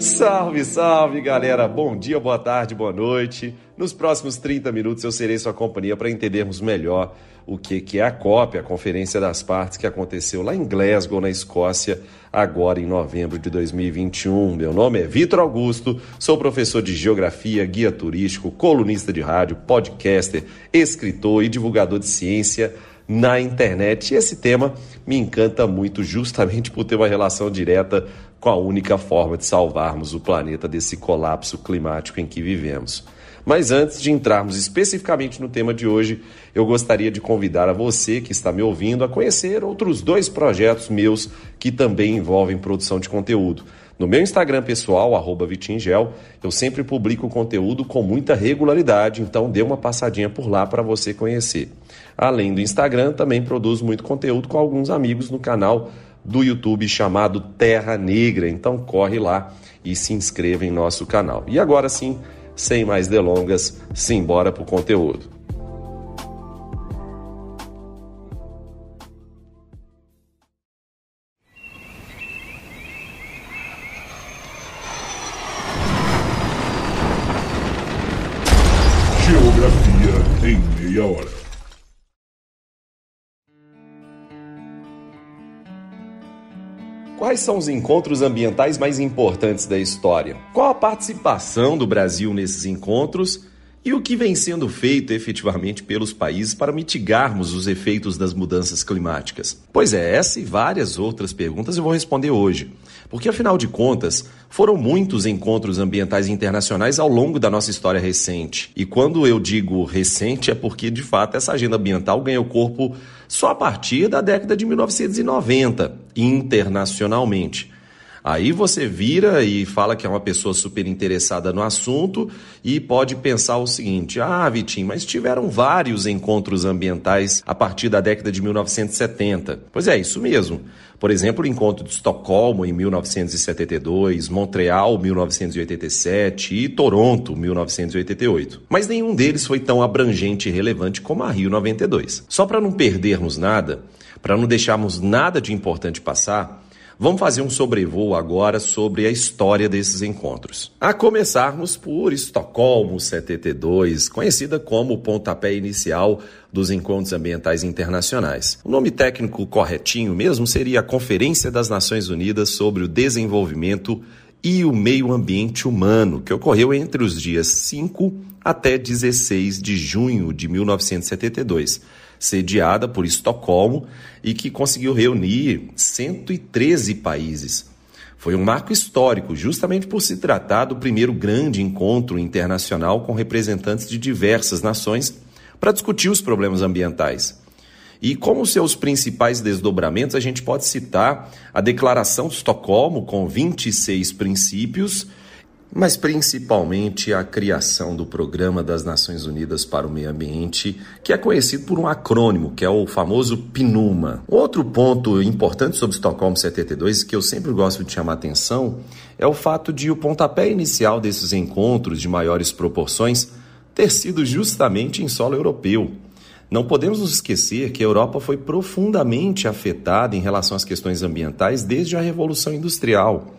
Salve, salve galera! Bom dia, boa tarde, boa noite. Nos próximos 30 minutos eu serei sua companhia para entendermos melhor o que, que é a COP, a Conferência das Partes, que aconteceu lá em Glasgow, na Escócia, agora em novembro de 2021. Meu nome é Vitor Augusto, sou professor de Geografia, guia turístico, colunista de rádio, podcaster, escritor e divulgador de ciência na internet. E esse tema me encanta muito justamente por ter uma relação direta com a única forma de salvarmos o planeta desse colapso climático em que vivemos. Mas antes de entrarmos especificamente no tema de hoje, eu gostaria de convidar a você que está me ouvindo a conhecer outros dois projetos meus que também envolvem produção de conteúdo. No meu Instagram pessoal, Vitingel, eu sempre publico conteúdo com muita regularidade, então dê uma passadinha por lá para você conhecer. Além do Instagram, também produzo muito conteúdo com alguns amigos no canal do YouTube chamado Terra Negra, então corre lá e se inscreva em nosso canal. E agora sim, sem mais delongas, simbora pro conteúdo. Quais são os encontros ambientais mais importantes da história? Qual a participação do Brasil nesses encontros? E o que vem sendo feito efetivamente pelos países para mitigarmos os efeitos das mudanças climáticas? Pois é, essa e várias outras perguntas eu vou responder hoje. Porque, afinal de contas, foram muitos encontros ambientais internacionais ao longo da nossa história recente. E quando eu digo recente, é porque, de fato, essa agenda ambiental ganhou corpo só a partir da década de 1990, internacionalmente. Aí você vira e fala que é uma pessoa super interessada no assunto e pode pensar o seguinte: ah, Vitinho, mas tiveram vários encontros ambientais a partir da década de 1970. Pois é, isso mesmo. Por exemplo, o encontro de Estocolmo em 1972, Montreal 1987 e Toronto 1988. Mas nenhum deles foi tão abrangente e relevante como a Rio 92. Só para não perdermos nada, para não deixarmos nada de importante passar, Vamos fazer um sobrevoo agora sobre a história desses encontros. A começarmos por Estocolmo 72, conhecida como o pontapé inicial dos encontros ambientais internacionais. O nome técnico corretinho mesmo seria a Conferência das Nações Unidas sobre o Desenvolvimento e o Meio Ambiente Humano, que ocorreu entre os dias 5 até 16 de junho de 1972 sediada por Estocolmo e que conseguiu reunir 113 países. Foi um marco histórico, justamente por se tratar do primeiro grande encontro internacional com representantes de diversas nações para discutir os problemas ambientais. E como seus principais desdobramentos, a gente pode citar a Declaração de Estocolmo, com 26 princípios mas principalmente a criação do Programa das Nações Unidas para o Meio Ambiente, que é conhecido por um acrônimo, que é o famoso PNUMA. Outro ponto importante sobre Estocolmo 72, que eu sempre gosto de chamar atenção, é o fato de o pontapé inicial desses encontros de maiores proporções ter sido justamente em solo europeu. Não podemos nos esquecer que a Europa foi profundamente afetada em relação às questões ambientais desde a Revolução Industrial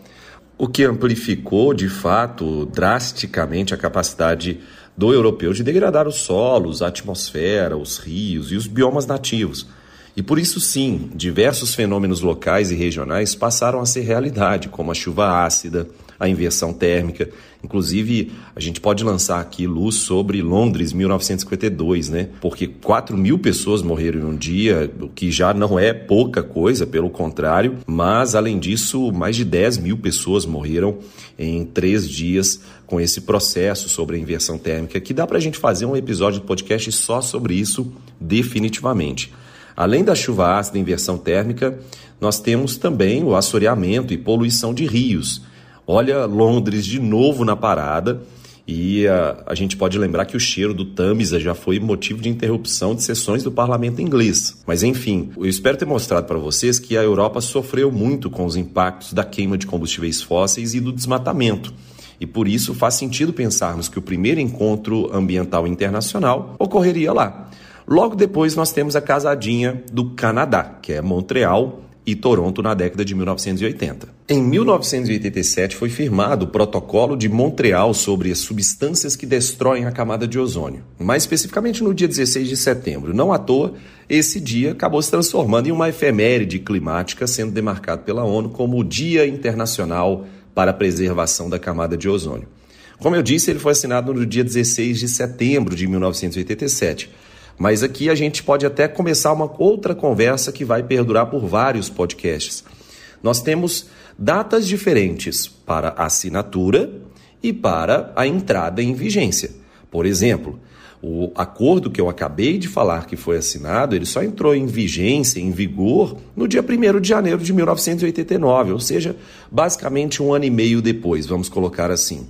o que amplificou de fato drasticamente a capacidade do europeu de degradar os solos, a atmosfera, os rios e os biomas nativos. E por isso, sim, diversos fenômenos locais e regionais passaram a ser realidade, como a chuva ácida, a inversão térmica. Inclusive, a gente pode lançar aqui luz sobre Londres 1952, né? Porque 4 mil pessoas morreram em um dia, o que já não é pouca coisa, pelo contrário, mas além disso, mais de 10 mil pessoas morreram em três dias com esse processo sobre a inversão térmica, que dá para a gente fazer um episódio do podcast só sobre isso, definitivamente. Além da chuva ácida e inversão térmica, nós temos também o assoreamento e poluição de rios. Olha Londres de novo na parada. E a, a, gente pode lembrar que o cheiro do Tamisa já foi motivo de interrupção de sessões do parlamento inglês. Mas enfim, eu espero ter mostrado para vocês que a Europa sofreu muito com os impactos da queima de combustíveis fósseis e do desmatamento. E por isso faz sentido pensarmos que o primeiro encontro ambiental internacional ocorreria lá. Logo depois nós temos a casadinha do Canadá, que é Montreal e Toronto na década de 1980. Em 1987 foi firmado o Protocolo de Montreal sobre as substâncias que destroem a camada de ozônio, mais especificamente no dia 16 de setembro. Não à toa, esse dia acabou se transformando em uma efeméride climática, sendo demarcado pela ONU como o Dia Internacional para a Preservação da Camada de Ozônio. Como eu disse, ele foi assinado no dia 16 de setembro de 1987 mas aqui a gente pode até começar uma outra conversa que vai perdurar por vários podcasts. Nós temos datas diferentes para assinatura e para a entrada em vigência. Por exemplo, o acordo que eu acabei de falar que foi assinado, ele só entrou em vigência, em vigor, no dia 1 de janeiro de 1989, ou seja, basicamente um ano e meio depois, vamos colocar assim.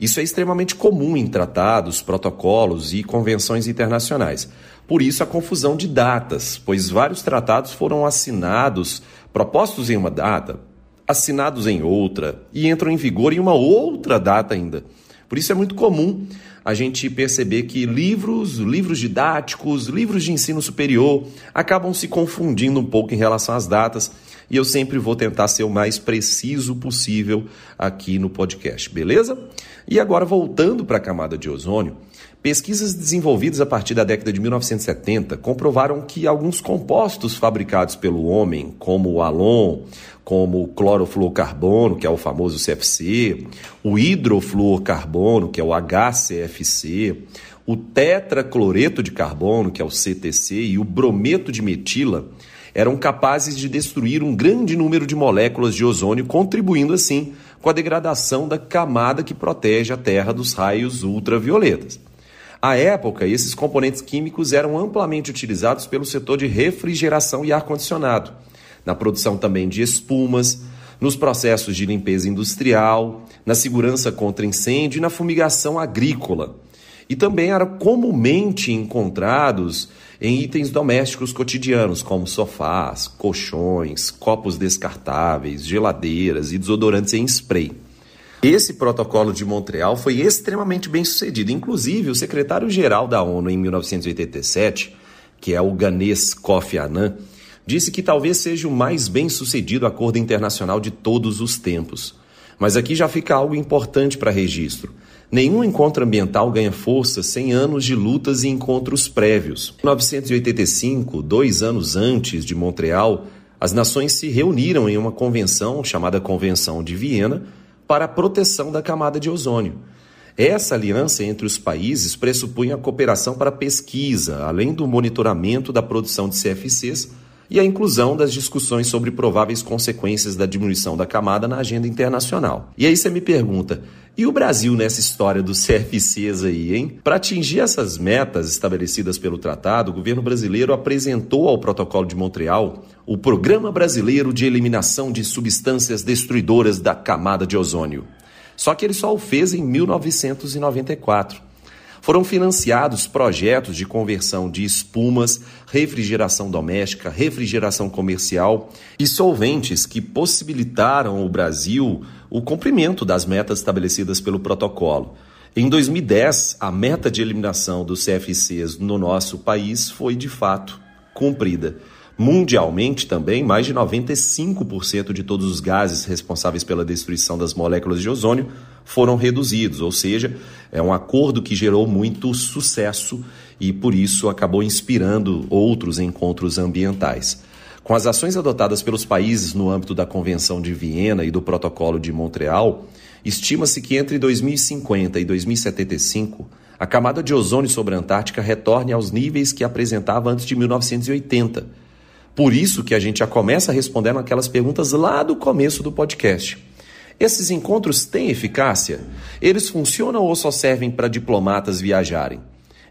Isso é extremamente comum em tratados, protocolos e convenções internacionais. Por isso a confusão de datas, pois vários tratados foram assinados, propostos em uma data, assinados em outra e entram em vigor em uma outra data ainda. Por isso é muito comum a gente perceber que livros, livros didáticos, livros de ensino superior acabam se confundindo um pouco em relação às datas e eu sempre vou tentar ser o mais preciso possível aqui no podcast, beleza? E agora voltando para a camada de ozônio, pesquisas desenvolvidas a partir da década de 1970 comprovaram que alguns compostos fabricados pelo homem, como o alon, como o clorofluorcarbono, que é o famoso CFC, o hidrofluorcarbono, que é o HCFC, o tetracloreto de carbono, que é o CTC, e o brometo de metila, eram capazes de destruir um grande número de moléculas de ozônio, contribuindo assim com a degradação da camada que protege a Terra dos raios ultravioletas. À época, esses componentes químicos eram amplamente utilizados pelo setor de refrigeração e ar-condicionado, na produção também de espumas, nos processos de limpeza industrial, na segurança contra incêndio e na fumigação agrícola. E também eram comumente encontrados em itens domésticos cotidianos, como sofás, colchões, copos descartáveis, geladeiras e desodorantes em spray. Esse protocolo de Montreal foi extremamente bem sucedido. Inclusive, o secretário-geral da ONU em 1987, que é o ganês Kofi Annan, disse que talvez seja o mais bem sucedido acordo internacional de todos os tempos. Mas aqui já fica algo importante para registro. Nenhum encontro ambiental ganha força sem anos de lutas e encontros prévios. Em 1985, dois anos antes de Montreal, as nações se reuniram em uma convenção chamada Convenção de Viena para a proteção da camada de ozônio. Essa aliança entre os países pressupunha a cooperação para pesquisa, além do monitoramento da produção de CFCs e a inclusão das discussões sobre prováveis consequências da diminuição da camada na agenda internacional. E aí você me pergunta, e o Brasil nessa história dos CFCs aí, hein? Para atingir essas metas estabelecidas pelo tratado, o governo brasileiro apresentou ao Protocolo de Montreal o Programa Brasileiro de Eliminação de Substâncias Destruidoras da Camada de Ozônio. Só que ele só o fez em 1994. Foram financiados projetos de conversão de espumas, refrigeração doméstica, refrigeração comercial e solventes que possibilitaram ao Brasil o cumprimento das metas estabelecidas pelo protocolo. Em 2010, a meta de eliminação dos CFCs no nosso país foi de fato cumprida. Mundialmente também, mais de 95% de todos os gases responsáveis pela destruição das moléculas de ozônio foram reduzidos, ou seja, é um acordo que gerou muito sucesso e por isso acabou inspirando outros encontros ambientais. Com as ações adotadas pelos países no âmbito da Convenção de Viena e do Protocolo de Montreal, estima-se que entre 2050 e 2075 a camada de ozônio sobre a Antártica retorne aos níveis que apresentava antes de 1980 por isso que a gente já começa respondendo aquelas perguntas lá do começo do podcast. Esses encontros têm eficácia? Eles funcionam ou só servem para diplomatas viajarem?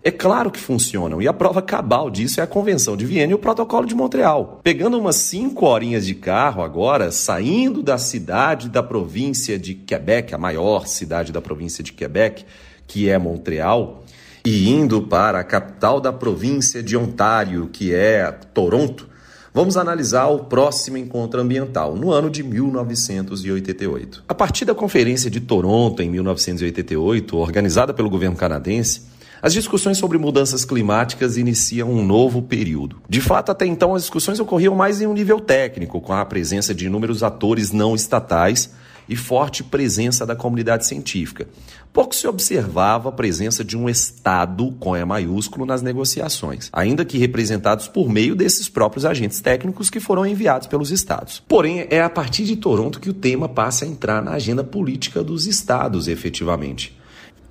É claro que funcionam, e a prova cabal disso é a Convenção de Viena e o Protocolo de Montreal. Pegando umas cinco horinhas de carro agora, saindo da cidade da província de Quebec, a maior cidade da província de Quebec, que é Montreal, e indo para a capital da província de Ontário, que é Toronto, Vamos analisar o próximo encontro ambiental, no ano de 1988. A partir da Conferência de Toronto, em 1988, organizada pelo governo canadense, As discussões sobre mudanças climáticas iniciam um novo período. De fato, até então, as discussões ocorriam mais em um nível técnico, com a presença de inúmeros atores não estatais e forte presença da comunidade científica. Pouco se observava a presença de um Estado, com E maiúsculo, nas negociações, ainda que representados por meio desses próprios agentes técnicos que foram enviados pelos Estados. Porém, é a partir de Toronto que o tema passa a entrar na agenda política dos Estados, efetivamente.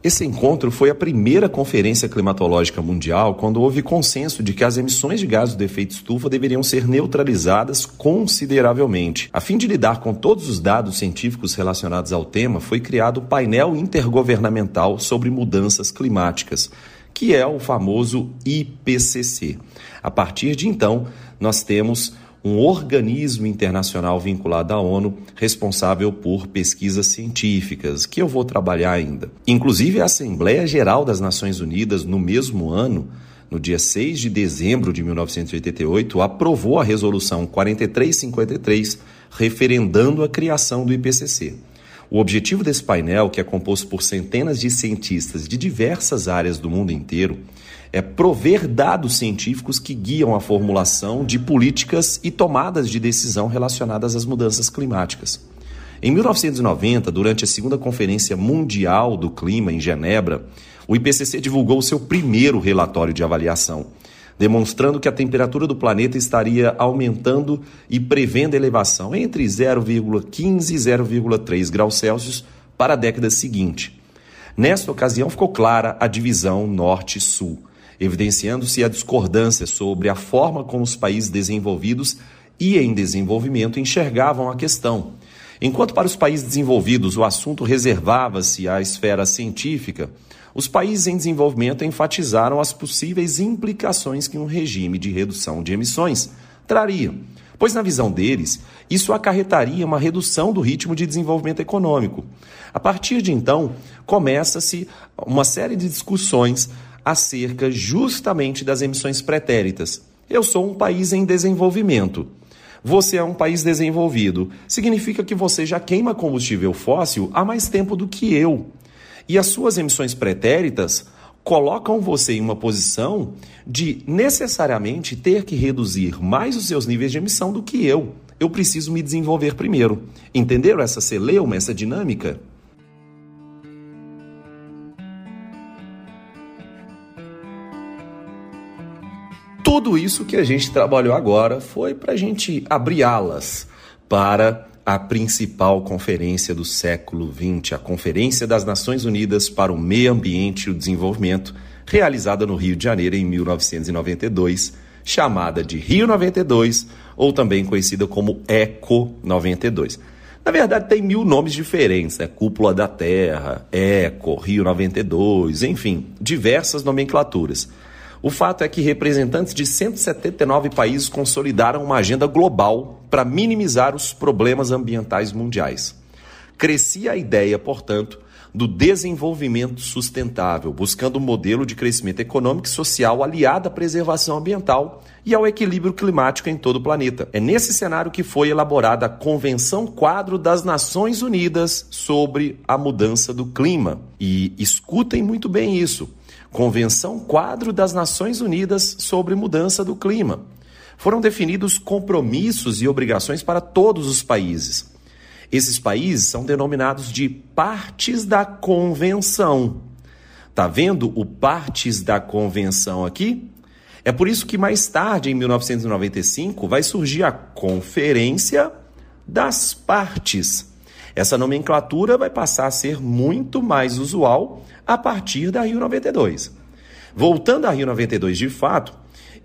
Esse encontro foi a primeira conferência climatológica mundial quando houve consenso de que as emissões de gases do efeito estufa deveriam ser neutralizadas consideravelmente. A fim de lidar com todos os dados científicos relacionados ao tema, foi criado o painel intergovernamental sobre mudanças climáticas, que é o famoso IPCC. A partir de então, nós temos um organismo internacional vinculado à ONU responsável por pesquisas científicas, que eu vou trabalhar ainda. Inclusive, a Assembleia Geral das Nações Unidas, no mesmo ano, no dia 6 de dezembro de 1988, aprovou a Resolução 4353, referendando a criação do IPCC. O objetivo desse painel, que é composto por centenas de cientistas de diversas áreas do mundo inteiro, é prover dados científicos que guiam a formulação de políticas e tomadas de decisão relacionadas às mudanças climáticas. Em 1990, durante a segunda Conferência Mundial do Clima em Genebra, o IPCC divulgou seu primeiro relatório de avaliação, demonstrando que a temperatura do planeta estaria aumentando e prevendo elevação entre 0,15 e 0,3 graus Celsius para a década seguinte. Nesta ocasião, ficou clara a divisão norte-sul evidenciando-se a discordância sobre a forma como os países desenvolvidos e em desenvolvimento enxergavam a questão. Enquanto para os países desenvolvidos o assunto reservava-se à esfera científica, os países em desenvolvimento enfatizaram as possíveis implicações que um regime de redução de emissões traria, pois, na visão deles, isso acarretaria uma redução do ritmo de desenvolvimento econômico. A partir de então, começa-se uma série de discussões acerca justamente das emissões pretéritas. Eu sou um país em desenvolvimento. Você é um país desenvolvido. Significa que você já queima combustível fóssil há mais tempo do que eu. E as suas emissões pretéritas colocam você em uma posição de necessariamente ter que reduzir mais os seus níveis de emissão do que eu. Eu preciso me desenvolver primeiro. Entenderam essa celeuma, essa dinâmica? Tudo isso que a gente trabalhou agora foi para a gente abrir alas para a principal conferência do século XX, a Conferência das Nações Unidas para o Meio Ambiente e o Desenvolvimento, realizada no Rio de Janeiro em 1992, chamada de Rio 92 ou também conhecida como Eco 92. Na verdade, tem mil nomes diferentes, né? Cúpula da Terra, Eco, Rio 92, enfim, diversas nomenclaturas. O fato é que representantes de 179 países consolidaram uma agenda global para minimizar os problemas ambientais mundiais. Crescia a ideia, portanto, do desenvolvimento sustentável, buscando um modelo de crescimento econômico e social aliado à preservação ambiental e ao equilíbrio climático em todo o planeta. É nesse cenário que foi elaborada a Convenção Quadro das Nações Unidas sobre a Mudança do Clima. E escutem muito bem isso. Convenção Quadro das Nações Unidas sobre Mudança do Clima. Foram definidos compromissos e obrigações para todos os países. Esses países são denominados de partes da convenção. Tá vendo o partes da convenção aqui? É por isso que mais tarde, em 1995, vai surgir a Conferência das Partes. Essa nomenclatura vai passar a ser muito mais usual a partir da Rio 92. Voltando à Rio 92 de fato,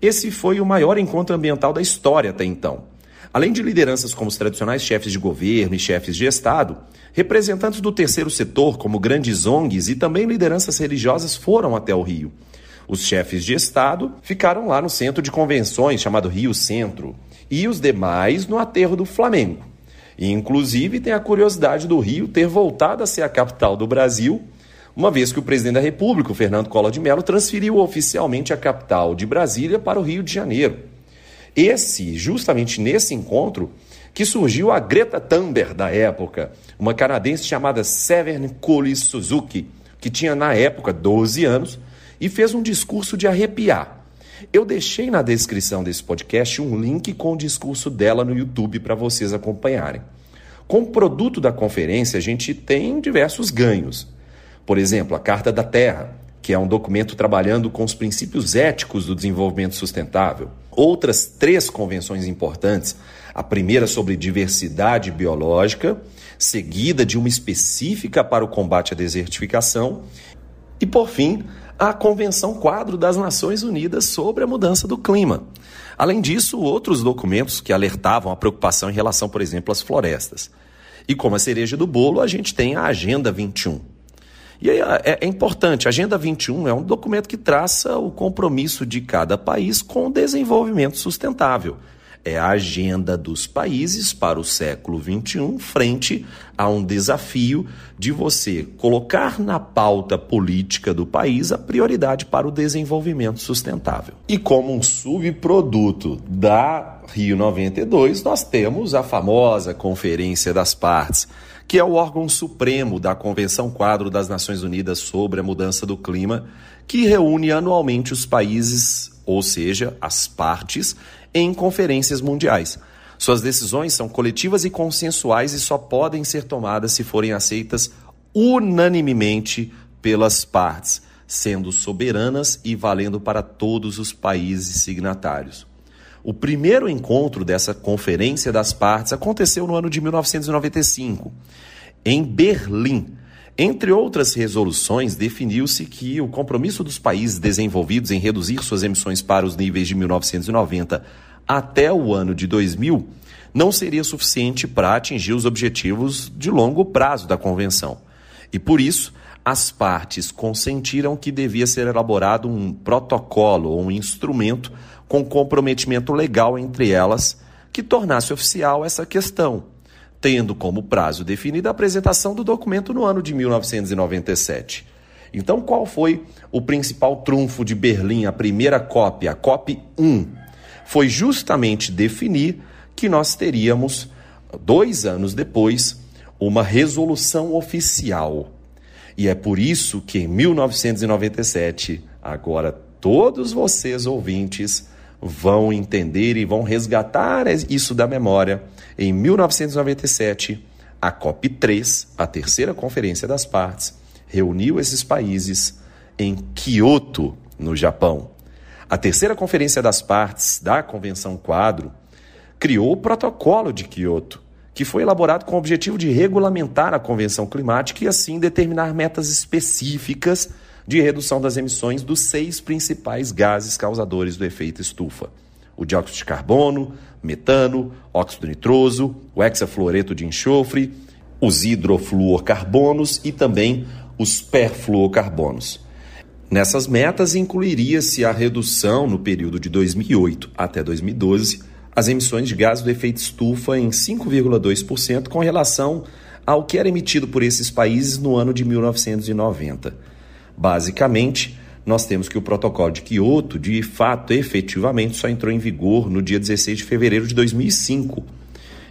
esse foi o maior encontro ambiental da história até então. Além de lideranças como os tradicionais chefes de governo e chefes de Estado, representantes do terceiro setor, como grandes ONGs e também lideranças religiosas foram até o Rio. Os chefes de Estado ficaram lá no centro de convenções, chamado Rio Centro, e os demais no aterro do Flamengo. E, inclusive, tem a curiosidade do Rio ter voltado a ser a capital do Brasil, uma vez que o presidente da República, Fernando Collor de Mello, transferiu oficialmente a capital de Brasília para o Rio de Janeiro. Esse, justamente nesse encontro, que surgiu a Greta Thunberg da época, uma canadense chamada Severn Cole Suzuki, que tinha na época 12 anos e fez um discurso de arrepiar. Eu deixei na descrição desse podcast um link com o discurso dela no YouTube para vocês acompanharem. Com o produto da conferência, a gente tem diversos ganhos. Por exemplo, a Carta da Terra, que é um documento trabalhando com os princípios éticos do desenvolvimento sustentável. Outras três convenções importantes: a primeira sobre diversidade biológica, seguida de uma específica para o combate à desertificação, e por fim, a Convenção Quadro das Nações Unidas sobre a Mudança do Clima. Além disso, outros documentos que alertavam a preocupação em relação, por exemplo, às florestas. E como a cereja do bolo, a gente tem a Agenda 21. E aí é, é importante, a Agenda 21 é um documento que traça o compromisso de cada país com o desenvolvimento sustentável é a agenda dos países para o século XXI, frente a um desafio de você colocar na pauta política do país a prioridade para o desenvolvimento sustentável. E como um subproduto da Rio 92, nós temos a famosa Conferência das Partes, que é o órgão supremo da Convenção Quadro das Nações Unidas sobre a Mudança do Clima, que reúne anualmente os países, ou seja, as partes, em conferências mundiais. Suas decisões são coletivas e consensuais e só podem ser tomadas se forem aceitas unanimemente pelas partes, sendo soberanas e valendo para todos os países signatários. O primeiro encontro dessa Conferência das Partes aconteceu no ano de 1995, em Berlim. Entre outras resoluções, definiu-se que o compromisso dos países desenvolvidos em reduzir suas emissões para os níveis de 1990 até o ano de 2000 não seria suficiente para atingir os objetivos de longo prazo da convenção. E por isso, as partes consentiram que devia ser elaborado um protocolo ou um instrumento com comprometimento legal entre elas que tornasse oficial essa questão, tendo como prazo definido a apresentação do documento no ano de 1997. Então, qual foi o principal trunfo de Berlim, a primeira COP, a COP 1? Foi justamente definir que nós teríamos, dois anos depois, uma resolução oficial. E é por isso que em 1997, agora todos vocês ouvintes vão entender e vão resgatar isso da memória em 1997, a COP3, a terceira conferência das partes, reuniu esses países em Kyoto, no Japão. A terceira conferência das partes da Convenção Quadro criou o Protocolo de Kyoto, que foi elaborado com o objetivo de regulamentar a Convenção Climática e assim determinar metas específicas de redução das emissões dos seis principais gases causadores do efeito estufa: o dióxido de carbono, metano, óxido nitroso, o hexafluoreto de enxofre, os hidrofluorcarbonos e também os perfluorocarbonos. Nessas metas incluiria-se a redução no período de 2008 até 2012 as emissões de gases do efeito estufa em 5,2% com relação ao que era emitido por esses países no ano de 1990. Basicamente, nós temos que o protocolo de Kyoto, de fato, efetivamente, só entrou em vigor no dia 16 de fevereiro de 2005.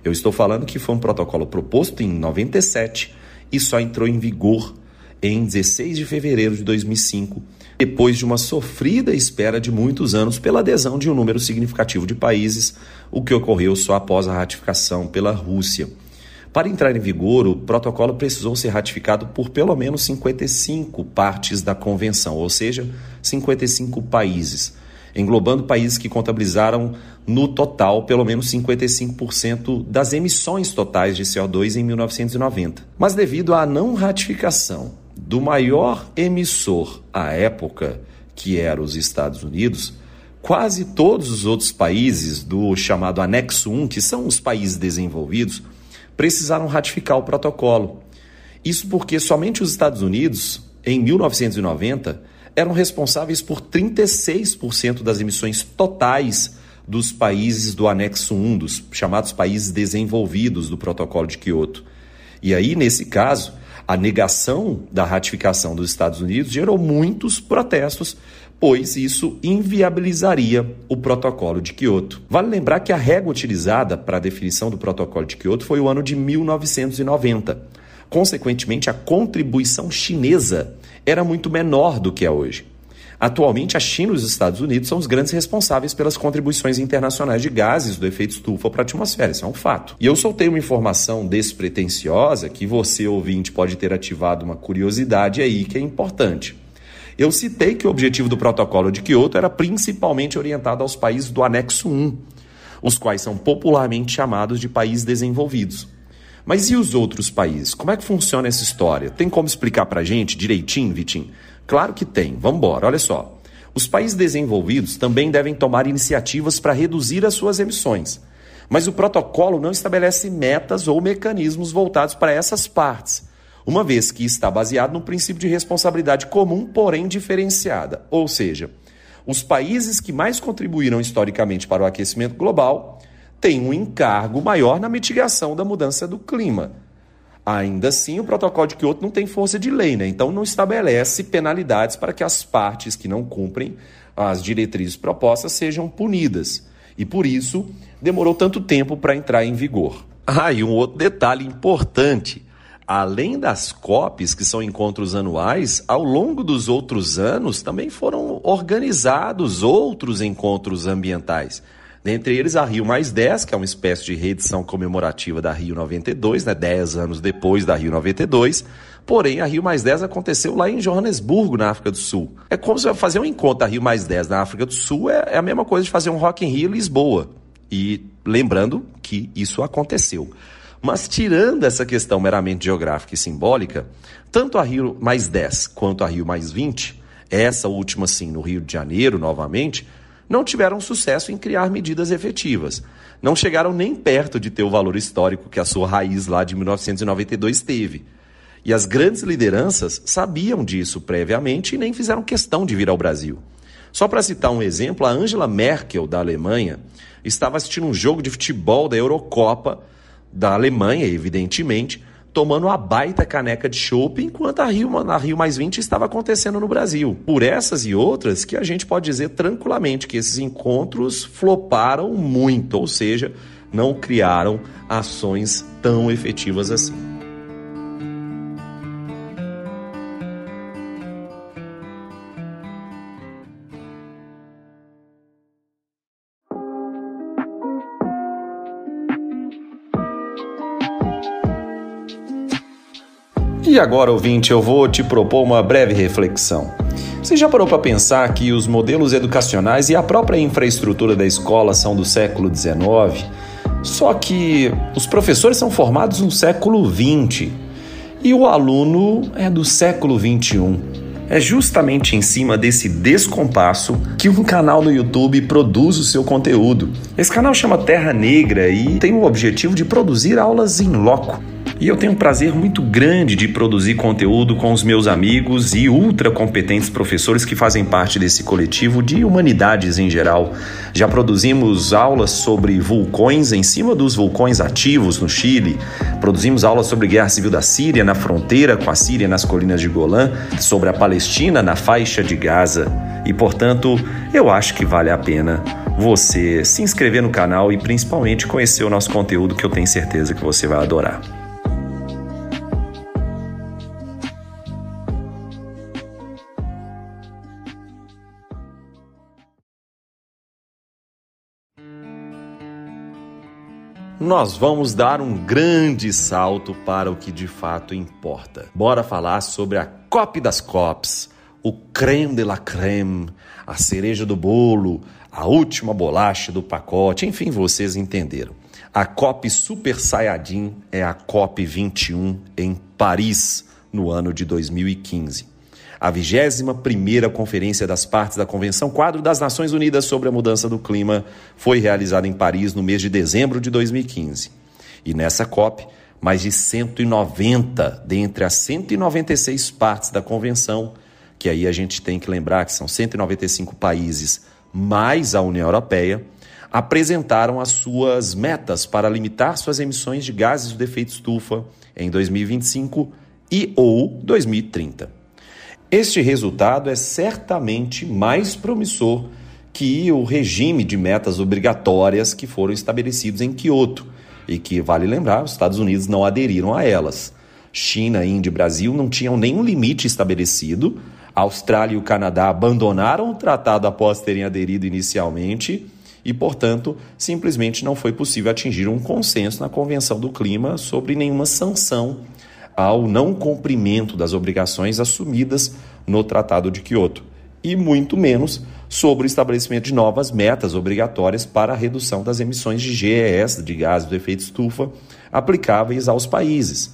Eu estou falando que foi um protocolo proposto em 97 e só entrou em vigor em 16 de fevereiro de 2005, depois de uma sofrida espera de muitos anos pela adesão de um número significativo de países, o que ocorreu só após a ratificação pela Rússia. Para entrar em vigor, o protocolo precisou ser ratificado por pelo menos 55 partes da convenção, ou seja, 55 países, englobando países que contabilizaram no total pelo menos 55% das emissões totais de CO2 em 1990. Mas devido à não ratificação do maior emissor à época, que era os Estados Unidos, quase todos os outros países do chamado Anexo 1, que são os países desenvolvidos, precisaram ratificar o protocolo. Isso porque somente os Estados Unidos, em 1990, eram responsáveis por 36% das emissões totais dos países do anexo 1, dos chamados países desenvolvidos do protocolo de Quioto. E aí, nesse caso, a negação da ratificação dos Estados Unidos gerou muitos protestos, pois isso inviabilizaria o protocolo de Quioto. Vale lembrar que a régua utilizada para a definição do protocolo de Quioto foi o ano de 1990. Consequentemente, a contribuição chinesa era muito menor do que é hoje. Atualmente, a China e os Estados Unidos são os grandes responsáveis pelas contribuições internacionais de gases do efeito estufa para a atmosfera. Isso é um fato. E eu soltei uma informação despretensiosa que você, ouvinte, pode ter ativado uma curiosidade aí que é importante. Eu citei que o objetivo do protocolo de Kyoto era principalmente orientado aos países do anexo 1, os quais são popularmente chamados de países desenvolvidos. Mas e os outros países? Como é que funciona essa história? Tem como explicar para a gente direitinho, Vitinho? Claro que tem. Vamos embora. Olha só. Os países desenvolvidos também devem tomar iniciativas para reduzir as suas emissões. Mas o protocolo não estabelece metas ou mecanismos voltados para essas partes, uma vez que está baseado no princípio de responsabilidade comum, porém diferenciada. Ou seja, os países que mais contribuíram historicamente para o aquecimento global tem um encargo maior na mitigação da mudança do clima. Ainda assim, o protocolo de Kyoto não tem força de lei, né? então não estabelece penalidades para que as partes que não cumprem as diretrizes propostas sejam punidas. E por isso demorou tanto tempo para entrar em vigor. Ah, e um outro detalhe importante. Além das COPs, que são encontros anuais, ao longo dos outros anos também foram organizados outros encontros ambientais. Dentre eles, a Rio Mais 10, que é uma espécie de reedição comemorativa da Rio 92, né, 10 anos depois da Rio 92. Porém, a Rio Mais 10 aconteceu lá em Johannesburgo, na África do Sul. É como se fazer um encontro da Rio Mais 10 na África do Sul é, é a mesma coisa de fazer um Rock in Rio em Lisboa. E lembrando que isso aconteceu. Mas tirando essa questão meramente geográfica e simbólica, tanto a Rio mais 10 quanto a Rio mais 20, essa última sim no Rio de Janeiro novamente, não tiveram sucesso em criar medidas efetivas. Não chegaram nem perto de ter o valor histórico que a sua raiz lá de 1992 teve. E as grandes lideranças sabiam disso previamente e nem fizeram questão de vir ao Brasil. Só para citar um exemplo, a Angela Merkel, da Alemanha, estava assistindo um jogo de futebol da Eurocopa da Alemanha, evidentemente, tomando uma baita caneca de chopp, enquanto a Rio, a Rio Mais 20 estava acontecendo no Brasil. Por essas e outras que a gente pode dizer tranquilamente que esses encontros floparam muito, ou seja, não criaram ações tão efetivas assim. E agora, ouvinte, eu vou te propor uma breve reflexão. Você já parou para pensar que os modelos educacionais e a própria infraestrutura da escola são do século XIX? Só que os professores são formados no século XX e o aluno é do século XXI. É justamente em cima desse descompasso que um canal no YouTube produz o seu conteúdo. Esse canal chama Terra Negra e tem o objetivo de produzir aulas em loco e eu tenho um prazer muito grande de produzir conteúdo com os meus amigos e ultra competentes professores que fazem parte desse coletivo de humanidades em geral. Já produzimos aulas sobre vulcões em cima dos vulcões ativos no Chile, produzimos aulas sobre guerra civil da Síria na fronteira com a Síria nas colinas de Golã, sobre a Palestina na faixa de Gaza. E portanto, eu acho que vale a pena você se inscrever no canal e principalmente conhecer o nosso conteúdo que eu tenho certeza que você vai adorar. Nós vamos dar um grande salto para o que de fato importa. Bora falar sobre a COP das COPs, o creme de la creme, a cereja do bolo, a última bolacha do pacote, enfim, vocês entenderam. A COP Super Saiyajin é a COP 21 em Paris, no ano de 2015 a 21ª Conferência das Partes da Convenção Quadro das Nações Unidas sobre a Mudança do Clima foi realizada em Paris no mês de dezembro de 2015. E nessa COP, mais de 190 dentre as 196 partes da convenção, que aí a gente tem que lembrar que são 195 países mais a União Europeia, apresentaram as suas metas para limitar suas emissões de gases de efeito estufa em 2025 e ou 2030. Este resultado é certamente mais promissor que o regime de metas obrigatórias que foram estabelecidos em Kyoto e que, vale lembrar, os Estados Unidos não aderiram a elas. China, Índia e Brasil não tinham nenhum limite estabelecido, A Austrália e o Canadá abandonaram o tratado após terem aderido inicialmente e, portanto, simplesmente não foi possível atingir um consenso na Convenção do Clima sobre nenhuma sanção ao não cumprimento das obrigações assumidas no Tratado de Quioto, e muito menos sobre o estabelecimento de novas metas obrigatórias para a redução das emissões de GES, de gases do efeito estufa, aplicáveis aos países.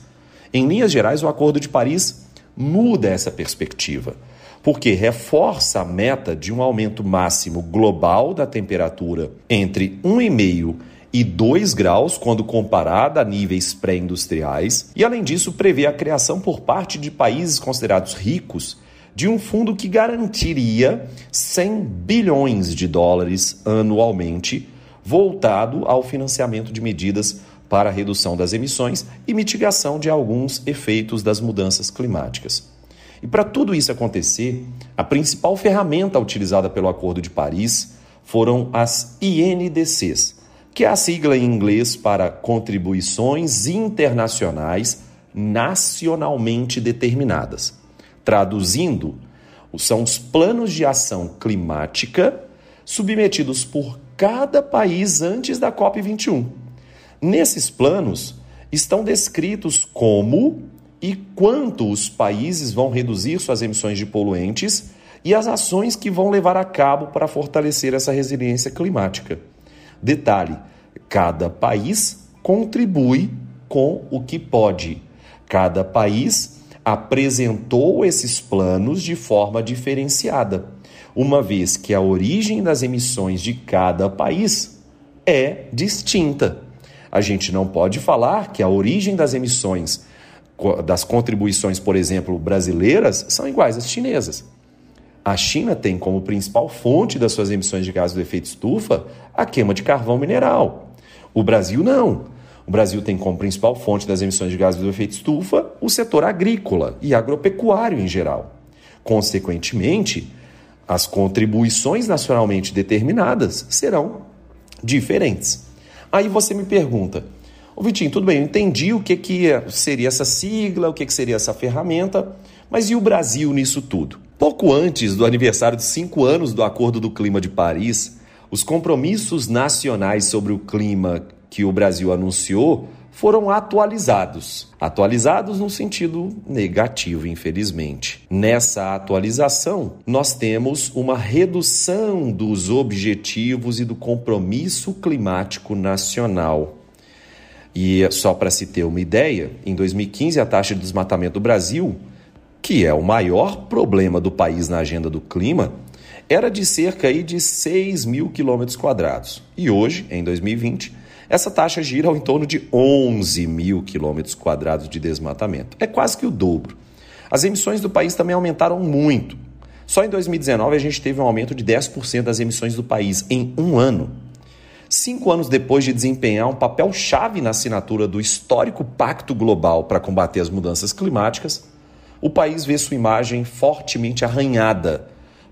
Em linhas gerais, o Acordo de Paris muda essa perspectiva, porque reforça a meta de um aumento máximo global da temperatura entre 1,5 e 2 graus quando comparada a níveis pré-industriais, e além disso prevê a criação por parte de países considerados ricos de um fundo que garantiria 100 bilhões de dólares anualmente voltado ao financiamento de medidas para redução das emissões e mitigação de alguns efeitos das mudanças climáticas. E para tudo isso acontecer, a principal ferramenta utilizada pelo Acordo de Paris foram as INDCs, que é a sigla em inglês para Contribuições Internacionais Nacionalmente Determinadas. Traduzindo, são os planos de ação climática submetidos por cada país antes da COP21. Nesses planos estão descritos como e quanto os países vão reduzir suas emissões de poluentes e as ações que vão levar a cabo para fortalecer essa resiliência climática. Detalhe: cada país contribui com o que pode. Cada país apresentou esses planos de forma diferenciada, uma vez que a origem das emissões de cada país é distinta. A gente não pode falar que a origem das emissões, das contribuições, por exemplo, brasileiras, são iguais às chinesas. A China tem como principal fonte das suas emissões de gases do efeito estufa a queima de carvão mineral. O Brasil não. O Brasil tem como principal fonte das emissões de gases do efeito estufa o setor agrícola e agropecuário em geral. Consequentemente, as contribuições nacionalmente determinadas serão diferentes. Aí você me pergunta, ô Vitinho, tudo bem, eu entendi o que, que seria essa sigla, o que, que seria essa ferramenta, mas e o Brasil nisso tudo? Pouco antes do aniversário de cinco anos do Acordo do Clima de Paris, os compromissos nacionais sobre o clima que o Brasil anunciou foram atualizados. Atualizados no sentido negativo, infelizmente. Nessa atualização, nós temos uma redução dos objetivos e do compromisso climático nacional. E só para se ter uma ideia, em 2015 a taxa de desmatamento do Brasil, que é o maior problema do país na agenda do clima, era de cerca de 6 mil quilômetros quadrados. E hoje, em 2020, essa taxa gira ao em torno de 11 mil quilômetros quadrados de desmatamento. É quase que o dobro. As emissões do país também aumentaram muito. Só em 2019 a gente teve um aumento de 10% das emissões do país em um ano. Cinco anos depois de desempenhar um papel chave na assinatura do histórico Pacto Global para combater as mudanças climáticas, o país vê sua imagem fortemente arranhada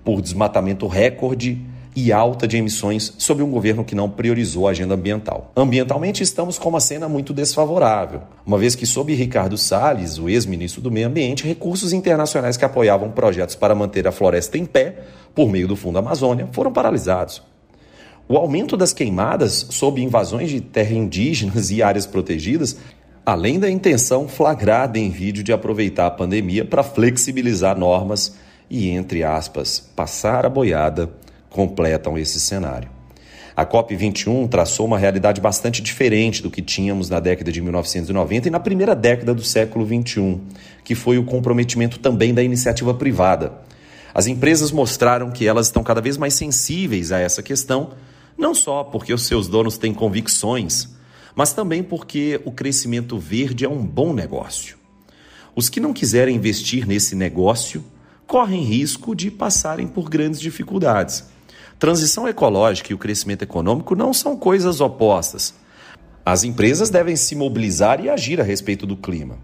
por desmatamento recorde e alta de emissões sob um governo que não priorizou a agenda ambiental. Ambientalmente, estamos com uma cena muito desfavorável, uma vez que, sob Ricardo Salles, o ex-ministro do Meio Ambiente, recursos internacionais que apoiavam projetos para manter a floresta em pé, por meio do Fundo Amazônia, foram paralisados. O aumento das queimadas sob invasões de terra indígenas e áreas protegidas além da intenção flagrada em vídeo de aproveitar a pandemia para flexibilizar normas e, entre aspas, passar a boiada completam esse cenário. A COP21 traçou uma realidade bastante diferente do que tínhamos na década de 1990 e na primeira década do século XXI, que foi o comprometimento também da iniciativa privada. As empresas mostraram que elas estão cada vez mais sensíveis a essa questão, não só porque os seus donos têm convicções, mas também porque o crescimento verde é um bom negócio. Os que não quiserem investir nesse negócio correm risco de passarem por grandes dificuldades. Transição ecológica e o crescimento econômico não são coisas opostas. As empresas devem se mobilizar e agir a respeito do clima.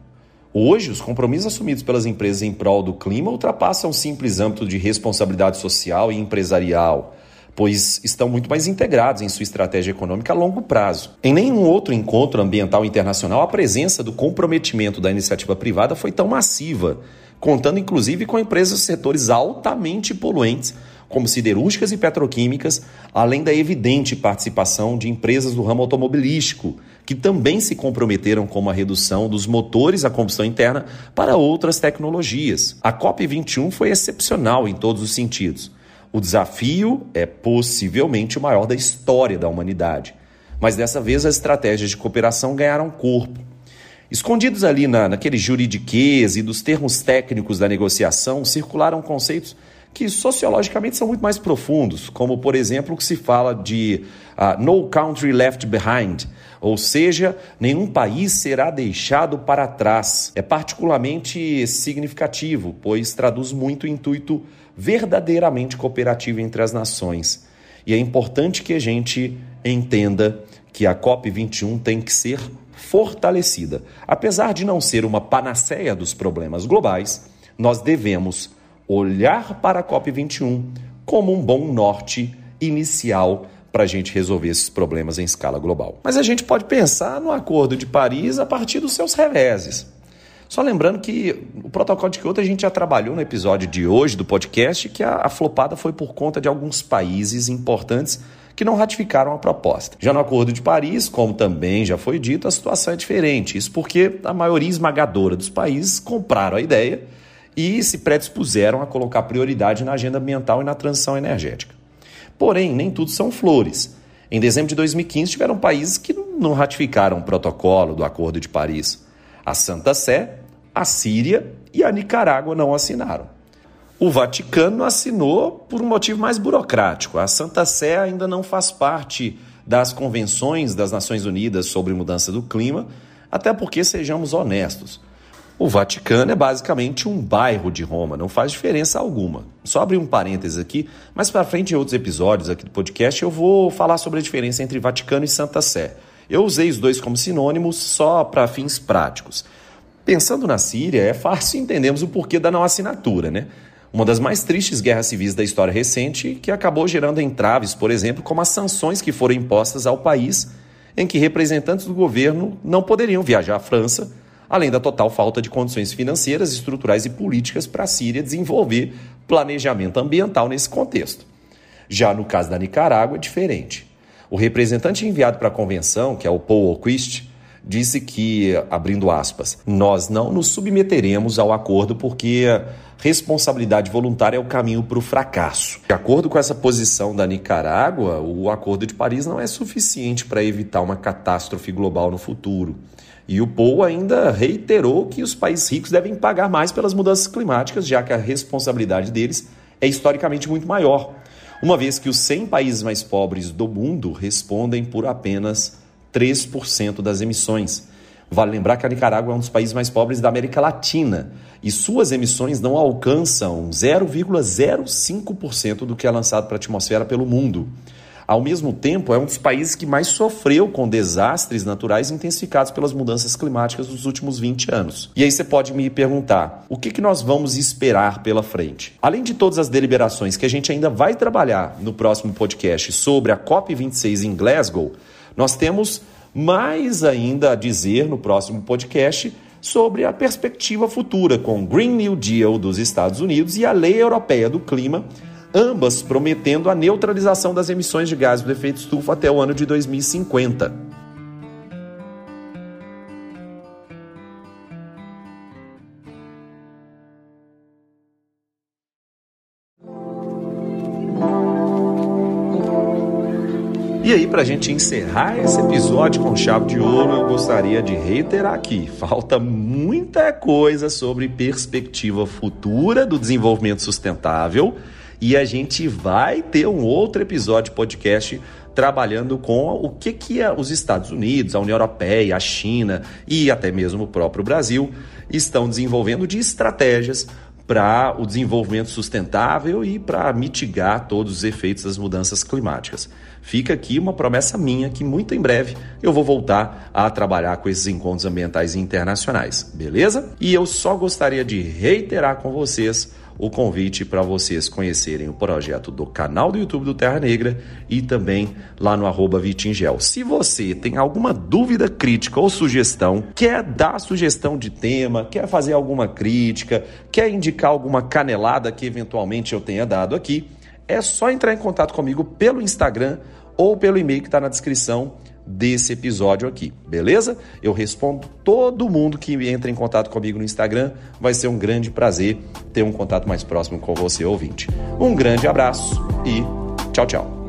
Hoje, os compromissos assumidos pelas empresas em prol do clima ultrapassam o simples âmbito de responsabilidade social e empresarial, pois estão muito mais integrados em sua estratégia econômica a longo prazo. Em nenhum outro encontro ambiental internacional, a presença do comprometimento da iniciativa privada foi tão massiva contando inclusive com empresas de setores altamente poluentes, como siderúrgicas e petroquímicas, além da evidente participação de empresas do ramo automobilístico, que também se comprometeram com a redução dos motores a combustão interna para outras tecnologias. A COP21 foi excepcional em todos os sentidos. O desafio é possivelmente o maior da história da humanidade. Mas dessa vez as estratégias de cooperação ganharam corpo. Escondidos ali na, naquele juridiquês e dos termos técnicos da negociação, circularam conceitos que sociologicamente são muito mais profundos, como, por exemplo, o que se fala de uh, no country left behind, ou seja, nenhum país será deixado para trás. É particularmente significativo, pois traduz muito o intuito verdadeiramente cooperativo entre as nações. E é importante que a gente entenda que a COP21 tem que ser fortalecida. Apesar de não ser uma panaceia dos problemas globais, nós devemos olhar para a COP21 como um bom norte inicial para a gente resolver esses problemas em escala global. Mas a gente pode pensar no Acordo de Paris a partir dos seus reveses. Só lembrando que o protocolo de Kyoto a gente já trabalhou no episódio de hoje do podcast, que a, a flopada foi por conta de alguns países importantes que não ratificaram a proposta. Já no Acordo de Paris, como também já foi dito, a situação é diferente. Isso porque a maioria esmagadora dos países compraram a ideia e se predispuseram a colocar prioridade na agenda ambiental e na transição energética. Porém, nem tudo são flores. Em dezembro de 2015, tiveram países que não ratificaram o protocolo do Acordo de Paris. A Santa Sé, a Síria e a Nicarágua não assinaram. O Vaticano assinou por um motivo mais burocrático. A Santa Sé ainda não faz parte das convenções das Nações Unidas sobre mudança do clima, até porque, sejamos honestos, o Vaticano é basicamente um bairro de Roma, não faz diferença alguma. Só abrir um parênteses aqui, mais para frente em outros episódios aqui do podcast eu vou falar sobre a diferença entre Vaticano e Santa Sé. Eu usei os dois como sinônimos só para fins práticos. Pensando na Síria, é fácil entendermos o porquê da não assinatura, né? Uma das mais tristes guerras civis da história recente, que acabou gerando entraves, por exemplo, como as sanções que foram impostas ao país, em que representantes do governo não poderiam viajar à França além da total falta de condições financeiras, estruturais e políticas para a Síria desenvolver planejamento ambiental nesse contexto. Já no caso da Nicarágua, é diferente. O representante enviado para a convenção, que é o Paul Oquist, disse que, abrindo aspas, nós não nos submeteremos ao acordo porque responsabilidade voluntária é o caminho para o fracasso. De acordo com essa posição da Nicarágua, o Acordo de Paris não é suficiente para evitar uma catástrofe global no futuro. E o Paul ainda reiterou que os países ricos devem pagar mais pelas mudanças climáticas, já que a responsabilidade deles é historicamente muito maior, uma vez que os 100 países mais pobres do mundo respondem por apenas 3% das emissões. Vale lembrar que a Nicarágua é um dos países mais pobres da América Latina e suas emissões não alcançam 0,05% do que é lançado para a atmosfera pelo mundo. Ao mesmo tempo, é um dos países que mais sofreu com desastres naturais intensificados pelas mudanças climáticas dos últimos 20 anos. E aí você pode me perguntar: o que, que nós vamos esperar pela frente? Além de todas as deliberações que a gente ainda vai trabalhar no próximo podcast sobre a COP26 em Glasgow, nós temos mais ainda a dizer no próximo podcast sobre a perspectiva futura com o Green New Deal dos Estados Unidos e a Lei Europeia do Clima ambas prometendo a neutralização das emissões de gases do efeito estufa até o ano de 2050. E aí, para a gente encerrar esse episódio com chave de ouro, eu gostaria de reiterar aqui: falta muita coisa sobre perspectiva futura do desenvolvimento sustentável e a gente vai ter um outro episódio podcast trabalhando com o que, que os Estados Unidos, a União Europeia, a China e até mesmo o próprio Brasil estão desenvolvendo de estratégias para o desenvolvimento sustentável e para mitigar todos os efeitos das mudanças climáticas. Fica aqui uma promessa minha que muito em breve eu vou voltar a trabalhar com esses encontros ambientais internacionais, beleza? E eu só gostaria de reiterar com vocês o convite para vocês conhecerem o projeto do canal do YouTube do Terra Negra e também lá no arroba Vitingel. Se você tem alguma dúvida crítica ou sugestão, quer dar sugestão de tema, quer fazer alguma crítica, quer indicar alguma canelada que eventualmente eu tenha dado aqui, é só entrar em contato comigo pelo Instagram ou pelo e-mail que está na descrição desse episódio aqui, beleza? Eu respondo todo mundo que entra em contato comigo no Instagram. Vai ser um grande prazer ter um contato mais próximo com você, ouvinte. Um grande abraço e tchau, tchau.